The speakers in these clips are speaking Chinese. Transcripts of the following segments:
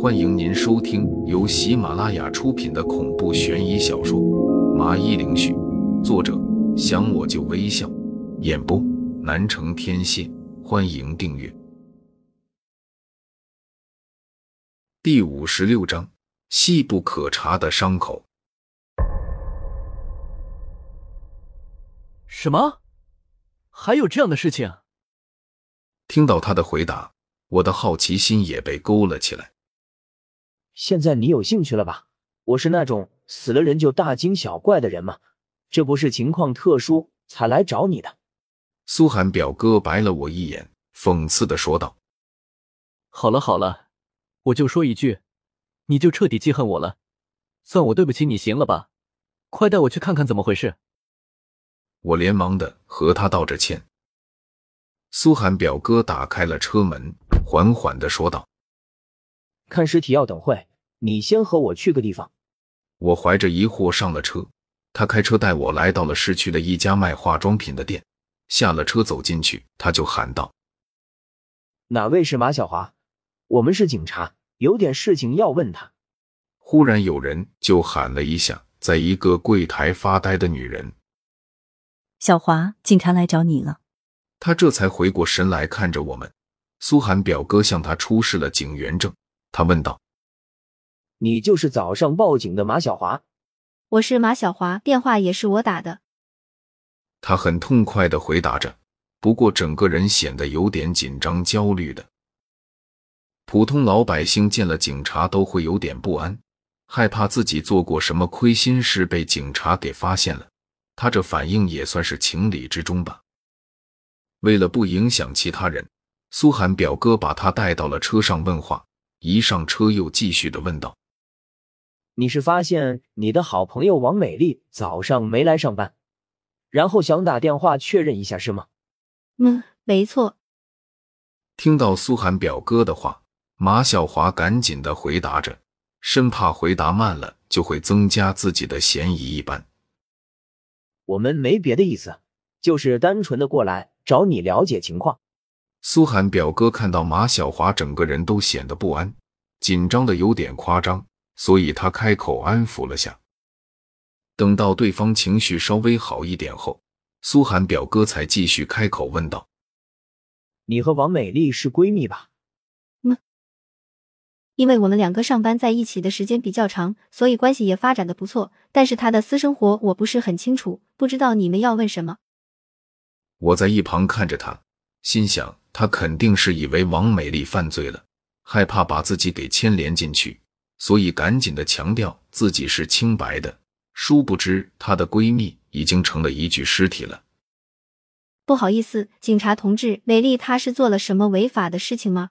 欢迎您收听由喜马拉雅出品的恐怖悬疑小说《麻衣灵絮》，作者想我就微笑，演播南城天蝎。欢迎订阅。第五十六章：细不可查的伤口。什么？还有这样的事情？听到他的回答，我的好奇心也被勾了起来。现在你有兴趣了吧？我是那种死了人就大惊小怪的人吗？这不是情况特殊才来找你的。苏寒表哥白了我一眼，讽刺的说道：“好了好了，我就说一句，你就彻底记恨我了，算我对不起你行了吧？快带我去看看怎么回事。”我连忙的和他道着歉。苏寒表哥打开了车门，缓缓的说道。看尸体要等会，你先和我去个地方。我怀着疑惑上了车，他开车带我来到了市区的一家卖化妆品的店。下了车走进去，他就喊道：“哪位是马小华？我们是警察，有点事情要问他。”忽然有人就喊了一下，在一个柜台发呆的女人：“小华，警察来找你了。”他这才回过神来看着我们。苏寒表哥向他出示了警员证。他问道：“你就是早上报警的马小华？”“我是马小华，电话也是我打的。”他很痛快的回答着，不过整个人显得有点紧张、焦虑的。普通老百姓见了警察都会有点不安，害怕自己做过什么亏心事被警察给发现了。他这反应也算是情理之中吧。为了不影响其他人，苏寒表哥把他带到了车上问话。一上车，又继续的问道：“你是发现你的好朋友王美丽早上没来上班，然后想打电话确认一下，是吗？”“嗯，没错。”听到苏寒表哥的话，马小华赶紧的回答着，生怕回答慢了就会增加自己的嫌疑一般。“我们没别的意思，就是单纯的过来找你了解情况。”苏寒表哥看到马小华整个人都显得不安、紧张的有点夸张，所以他开口安抚了下。等到对方情绪稍微好一点后，苏寒表哥才继续开口问道：“你和王美丽是闺蜜吧？”“嗯，因为我们两个上班在一起的时间比较长，所以关系也发展的不错。但是她的私生活我不是很清楚，不知道你们要问什么。”我在一旁看着他，心想。他肯定是以为王美丽犯罪了，害怕把自己给牵连进去，所以赶紧的强调自己是清白的。殊不知，她的闺蜜已经成了一具尸体了。不好意思，警察同志，美丽她是做了什么违法的事情吗？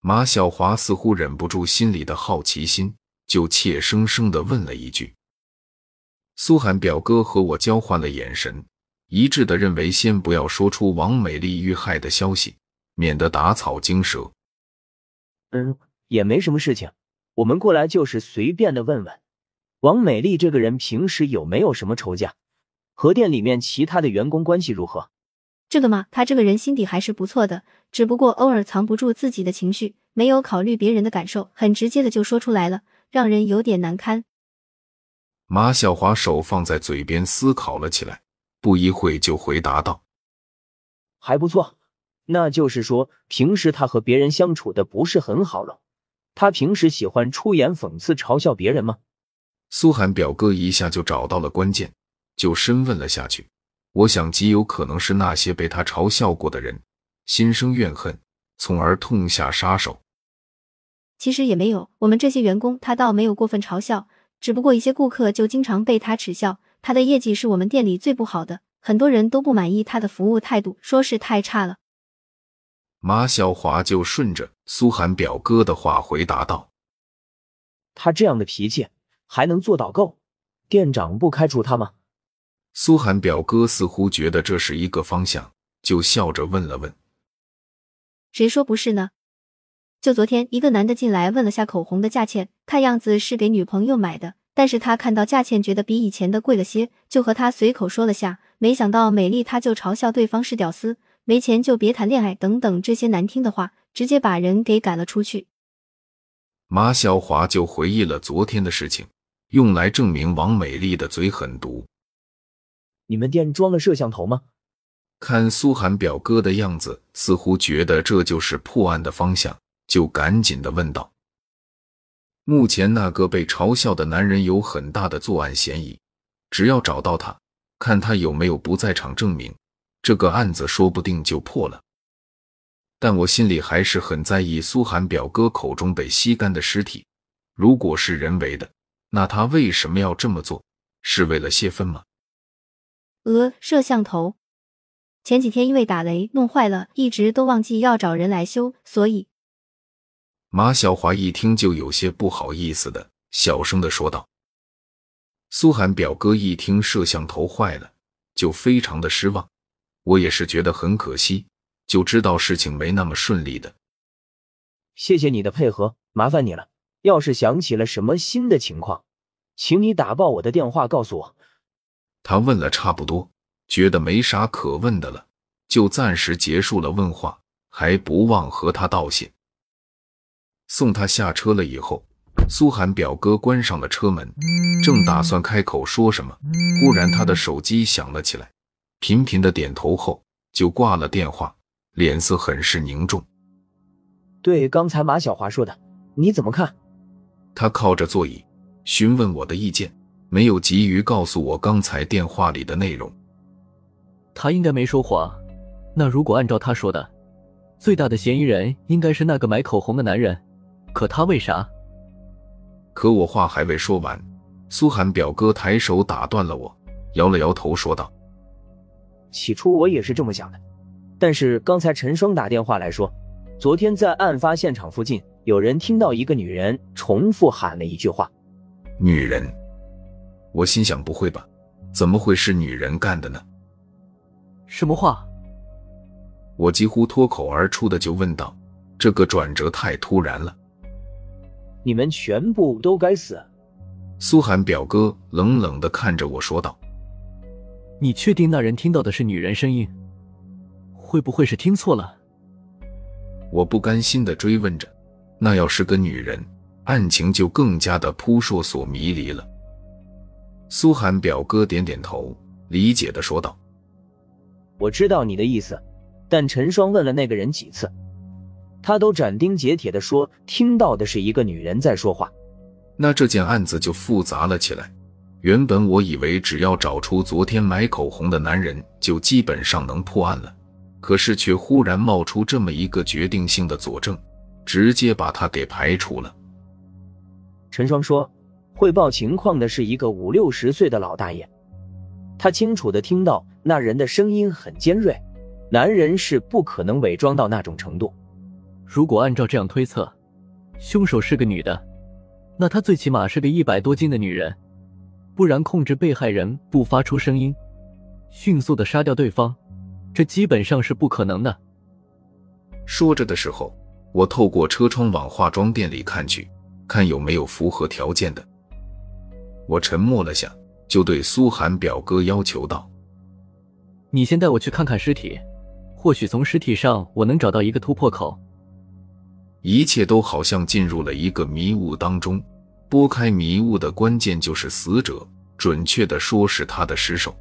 马小华似乎忍不住心里的好奇心，就怯生生的问了一句。苏寒表哥和我交换了眼神。一致的认为，先不要说出王美丽遇害的消息，免得打草惊蛇。嗯，也没什么事情，我们过来就是随便的问问，王美丽这个人平时有没有什么仇家，和店里面其他的员工关系如何？这个嘛，他这个人心底还是不错的，只不过偶尔藏不住自己的情绪，没有考虑别人的感受，很直接的就说出来了，让人有点难堪。马小华手放在嘴边思考了起来。不一会就回答道：“还不错，那就是说平时他和别人相处的不是很好了。他平时喜欢出言讽刺、嘲笑别人吗？”苏寒表哥一下就找到了关键，就深问了下去。我想极有可能是那些被他嘲笑过的人心生怨恨，从而痛下杀手。其实也没有，我们这些员工他倒没有过分嘲笑，只不过一些顾客就经常被他耻笑。他的业绩是我们店里最不好的，很多人都不满意他的服务态度，说是太差了。马小华就顺着苏寒表哥的话回答道：“他这样的脾气还能做导购，店长不开除他吗？”苏寒表哥似乎觉得这是一个方向，就笑着问了问：“谁说不是呢？就昨天一个男的进来问了下口红的价钱，看样子是给女朋友买的。”但是他看到价钱，觉得比以前的贵了些，就和他随口说了下。没想到美丽他就嘲笑对方是屌丝，没钱就别谈恋爱等等这些难听的话，直接把人给赶了出去。马小华就回忆了昨天的事情，用来证明王美丽的嘴很毒。你们店装了摄像头吗？看苏寒表哥的样子，似乎觉得这就是破案的方向，就赶紧的问道。目前那个被嘲笑的男人有很大的作案嫌疑，只要找到他，看他有没有不在场证明，这个案子说不定就破了。但我心里还是很在意苏寒表哥口中被吸干的尸体，如果是人为的，那他为什么要这么做？是为了泄愤吗？呃，摄像头前几天因为打雷弄坏了，一直都忘记要找人来修，所以马小华一听就有些不好意思的，小声的说道。苏寒表哥一听摄像头坏了，就非常的失望。我也是觉得很可惜，就知道事情没那么顺利的。谢谢你的配合，麻烦你了。要是想起了什么新的情况，请你打爆我的电话告诉我。他问了差不多，觉得没啥可问的了，就暂时结束了问话，还不忘和他道谢。送他下车了以后，苏寒表哥关上了车门，正打算开口说什么，忽然他的手机响了起来，频频的点头后就挂了电话，脸色很是凝重。对刚才马小华说的，你怎么看？他靠着座椅询问我的意见。没有急于告诉我刚才电话里的内容。他应该没说谎。那如果按照他说的，最大的嫌疑人应该是那个买口红的男人。可他为啥？可我话还未说完，苏寒表哥抬手打断了我，摇了摇头说道：“起初我也是这么想的，但是刚才陈双打电话来说，昨天在案发现场附近有人听到一个女人重复喊了一句话：‘女人。’”我心想：不会吧？怎么会是女人干的呢？什么话？我几乎脱口而出的就问道：“这个转折太突然了！”你们全部都该死！苏寒表哥冷冷的看着我说道：“你确定那人听到的是女人声音？会不会是听错了？”我不甘心的追问着：“那要是个女人，案情就更加的扑朔所迷离了。”苏寒表哥点点头，理解的说道：“我知道你的意思，但陈双问了那个人几次，他都斩钉截铁的说听到的是一个女人在说话。那这件案子就复杂了起来。原本我以为只要找出昨天买口红的男人，就基本上能破案了，可是却忽然冒出这么一个决定性的佐证，直接把他给排除了。”陈双说。汇报情况的是一个五六十岁的老大爷，他清楚的听到那人的声音很尖锐，男人是不可能伪装到那种程度。如果按照这样推测，凶手是个女的，那她最起码是个一百多斤的女人，不然控制被害人不发出声音，迅速的杀掉对方，这基本上是不可能的。说着的时候，我透过车窗往化妆店里看去，看有没有符合条件的。我沉默了下，就对苏寒表哥要求道：“你先带我去看看尸体，或许从尸体上我能找到一个突破口。”一切都好像进入了一个迷雾当中，拨开迷雾的关键就是死者，准确的说是他的尸首。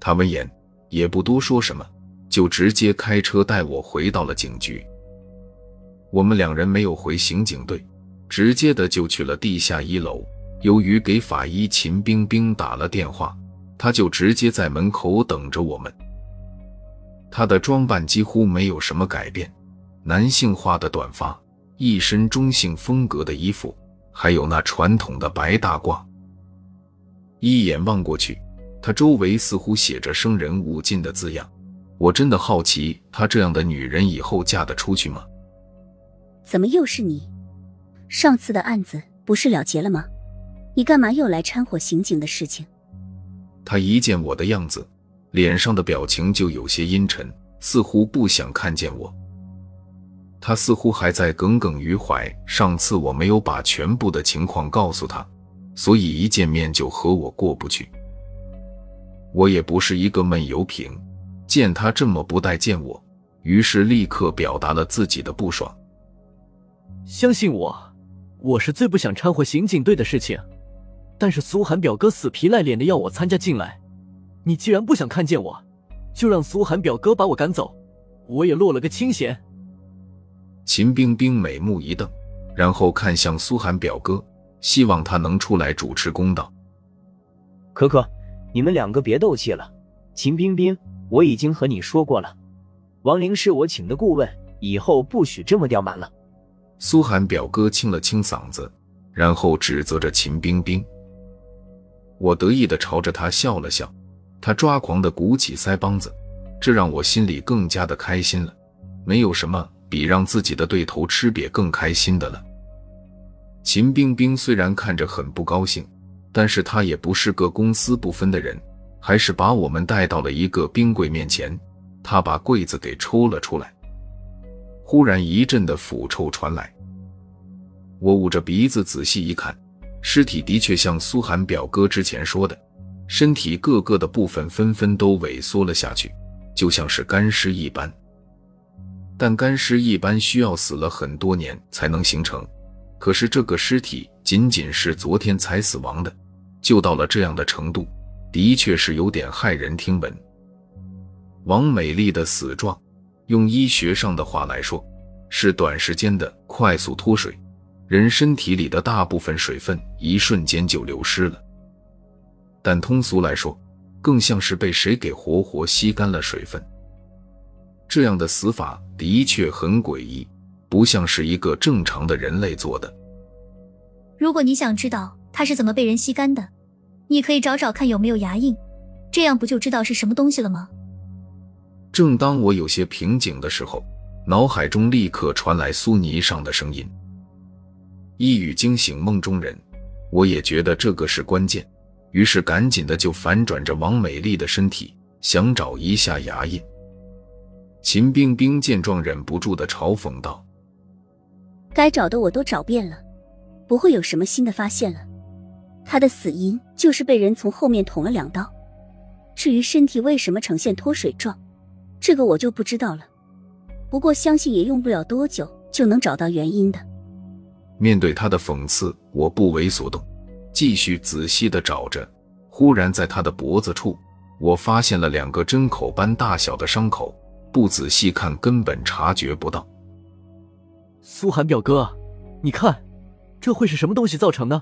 他闻言也不多说什么，就直接开车带我回到了警局。我们两人没有回刑警队，直接的就去了地下一楼。由于给法医秦冰冰打了电话，他就直接在门口等着我们。他的装扮几乎没有什么改变，男性化的短发，一身中性风格的衣服，还有那传统的白大褂。一眼望过去，他周围似乎写着“生人勿近”的字样。我真的好奇，他这样的女人以后嫁得出去吗？怎么又是你？上次的案子不是了结了吗？你干嘛又来掺和刑警的事情？他一见我的样子，脸上的表情就有些阴沉，似乎不想看见我。他似乎还在耿耿于怀，上次我没有把全部的情况告诉他，所以一见面就和我过不去。我也不是一个闷油瓶，见他这么不待见我，于是立刻表达了自己的不爽。相信我，我是最不想掺和刑警队的事情，但是苏寒表哥死皮赖脸的要我参加进来。你既然不想看见我，就让苏寒表哥把我赶走，我也落了个清闲。秦冰冰美目一瞪，然后看向苏寒表哥，希望他能出来主持公道。可可，你们两个别斗气了。秦冰冰，我已经和你说过了，王玲是我请的顾问，以后不许这么刁蛮了。苏寒表哥清了清嗓子，然后指责着秦冰冰。我得意的朝着他笑了笑，他抓狂的鼓起腮帮子，这让我心里更加的开心了。没有什么比让自己的对头吃瘪更开心的了。秦冰冰虽然看着很不高兴，但是她也不是个公私不分的人，还是把我们带到了一个冰柜面前。她把柜子给抽了出来，忽然一阵的腐臭传来。我捂着鼻子仔细一看，尸体的确像苏寒表哥之前说的，身体各个的部分纷纷都萎缩了下去，就像是干尸一般。但干尸一般需要死了很多年才能形成，可是这个尸体仅仅是昨天才死亡的，就到了这样的程度，的确是有点骇人听闻。王美丽的死状，用医学上的话来说，是短时间的快速脱水。人身体里的大部分水分一瞬间就流失了，但通俗来说，更像是被谁给活活吸干了水分。这样的死法的确很诡异，不像是一个正常的人类做的。如果你想知道他是怎么被人吸干的，你可以找找看有没有牙印，这样不就知道是什么东西了吗？正当我有些瓶颈的时候，脑海中立刻传来苏泥上的声音。一语惊醒梦中人，我也觉得这个是关键，于是赶紧的就反转着王美丽的身体，想找一下牙印。秦冰冰见状，忍不住的嘲讽道：“该找的我都找遍了，不会有什么新的发现了。他的死因就是被人从后面捅了两刀。至于身体为什么呈现脱水状，这个我就不知道了。不过相信也用不了多久就能找到原因的。”面对他的讽刺，我不为所动，继续仔细的找着。忽然，在他的脖子处，我发现了两个针口般大小的伤口，不仔细看根本察觉不到。苏寒表哥，你看，这会是什么东西造成的？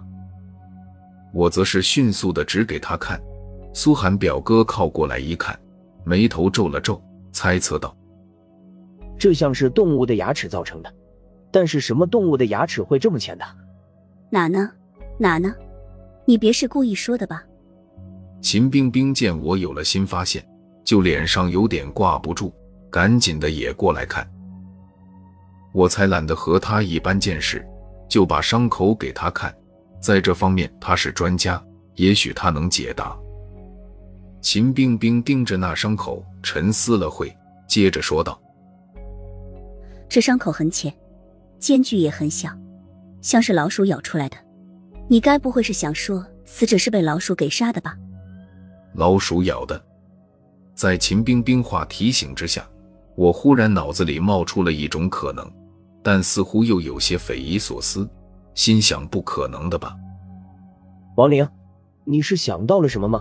我则是迅速的指给他看。苏寒表哥靠过来一看，眉头皱了皱，猜测道：“这像是动物的牙齿造成的。”但是什么动物的牙齿会这么浅的？哪呢？哪呢？你别是故意说的吧？秦冰冰见我有了新发现，就脸上有点挂不住，赶紧的也过来看。我才懒得和他一般见识，就把伤口给他看，在这方面他是专家，也许他能解答。秦冰冰盯着那伤口沉思了会，接着说道：“这伤口很浅。”间距也很小，像是老鼠咬出来的。你该不会是想说死者是被老鼠给杀的吧？老鼠咬的。在秦冰冰话提醒之下，我忽然脑子里冒出了一种可能，但似乎又有些匪夷所思，心想不可能的吧？王玲，你是想到了什么吗？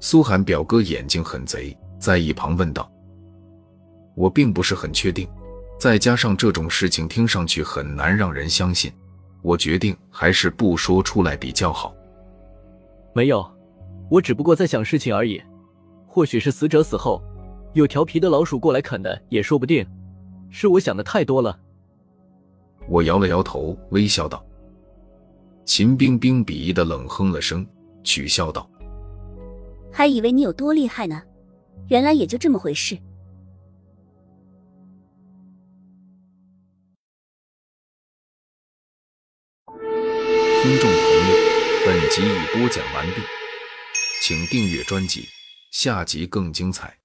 苏寒表哥眼睛很贼，在一旁问道。我并不是很确定。再加上这种事情听上去很难让人相信，我决定还是不说出来比较好。没有，我只不过在想事情而已。或许是死者死后有调皮的老鼠过来啃的，也说不定。是我想的太多了。我摇了摇头，微笑道。秦冰冰鄙夷的冷哼了声，取笑道：“还以为你有多厉害呢，原来也就这么回事。”听众朋友，本集已播讲完毕，请订阅专辑，下集更精彩。